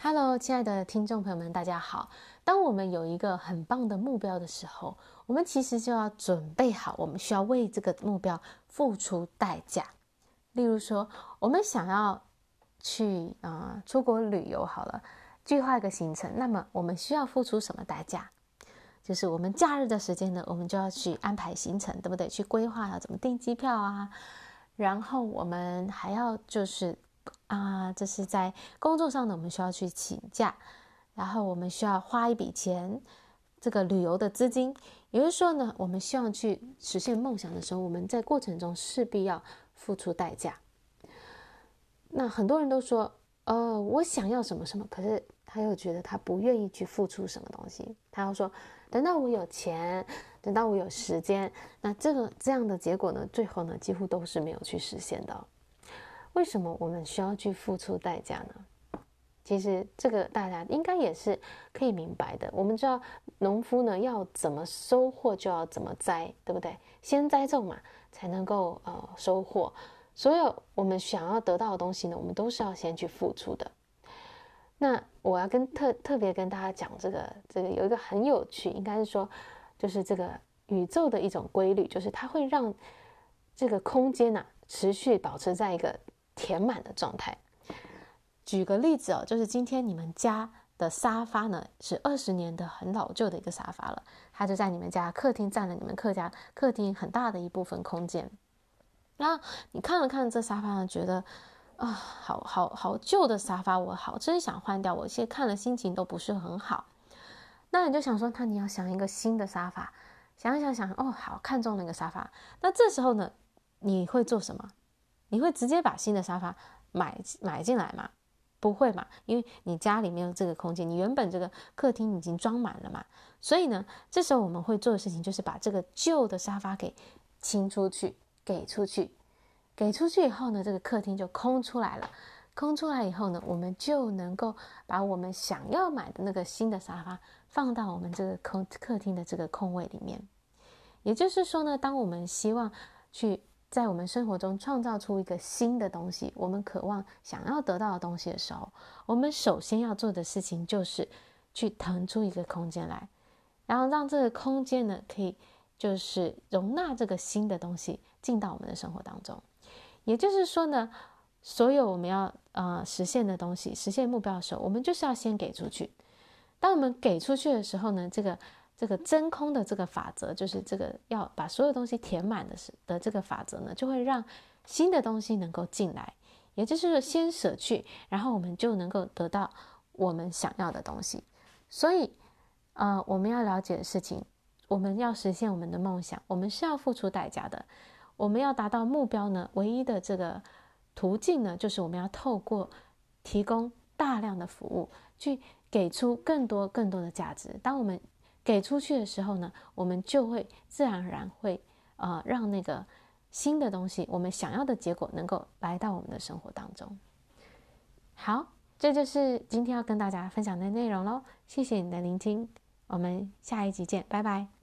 Hello，亲爱的听众朋友们，大家好。当我们有一个很棒的目标的时候，我们其实就要准备好，我们需要为这个目标付出代价。例如说，我们想要去啊、出国旅游，好了，计划一个行程，那么我们需要付出什么代价？就是我们假日的时间呢，我们就要去安排行程，对不对？去规划要怎么订机票啊，然后我们还要就是。啊，这是在工作上呢，我们需要去请假，然后我们需要花一笔钱，这个旅游的资金。也就是说呢，我们希望去实现梦想的时候，我们在过程中势必要付出代价。那很多人都说，呃，我想要什么什么，可是他又觉得他不愿意去付出什么东西。他要说，等到我有钱，等到我有时间，那这个这样的结果呢，最后呢，几乎都是没有去实现的。为什么我们需要去付出代价呢？其实这个大家应该也是可以明白的。我们知道，农夫呢要怎么收获就要怎么栽，对不对？先栽种嘛，才能够呃收获。所有我们想要得到的东西呢，我们都是要先去付出的。那我要跟特特别跟大家讲这个这个有一个很有趣，应该是说，就是这个宇宙的一种规律，就是它会让这个空间呐持续保持在一个。填满的状态。举个例子哦，就是今天你们家的沙发呢，是二十年的很老旧的一个沙发了，它就在你们家客厅占了你们客家客厅很大的一部分空间。那你看了看这沙发呢，觉得啊、好好好旧的沙发，我好真想换掉。我现在看了心情都不是很好。那你就想说，那你要想一个新的沙发，想想想，哦，好，看中那个沙发。那这时候呢，你会做什么？你会直接把新的沙发买买进来吗？不会嘛，因为你家里没有这个空间，你原本这个客厅已经装满了嘛。所以呢，这时候我们会做的事情就是把这个旧的沙发给清出去，给出去，给出去以后呢，这个客厅就空出来了。空出来以后呢，我们就能够把我们想要买的那个新的沙发放到我们这个空客厅的这个空位里面。也就是说呢，当我们希望去。在我们生活中创造出一个新的东西，我们渴望想要得到的东西的时候，我们首先要做的事情就是去腾出一个空间来，然后让这个空间呢，可以就是容纳这个新的东西进到我们的生活当中。也就是说呢，所有我们要呃实现的东西、实现目标的时候，我们就是要先给出去。当我们给出去的时候呢，这个。这个真空的这个法则，就是这个要把所有东西填满的是的这个法则呢，就会让新的东西能够进来，也就是先舍去，然后我们就能够得到我们想要的东西。所以，呃，我们要了解的事情，我们要实现我们的梦想，我们是要付出代价的。我们要达到目标呢，唯一的这个途径呢，就是我们要透过提供大量的服务，去给出更多更多的价值。当我们给出去的时候呢，我们就会自然而然会，呃，让那个新的东西，我们想要的结果能够来到我们的生活当中。好，这就是今天要跟大家分享的内容喽。谢谢你的聆听，我们下一集见，拜拜。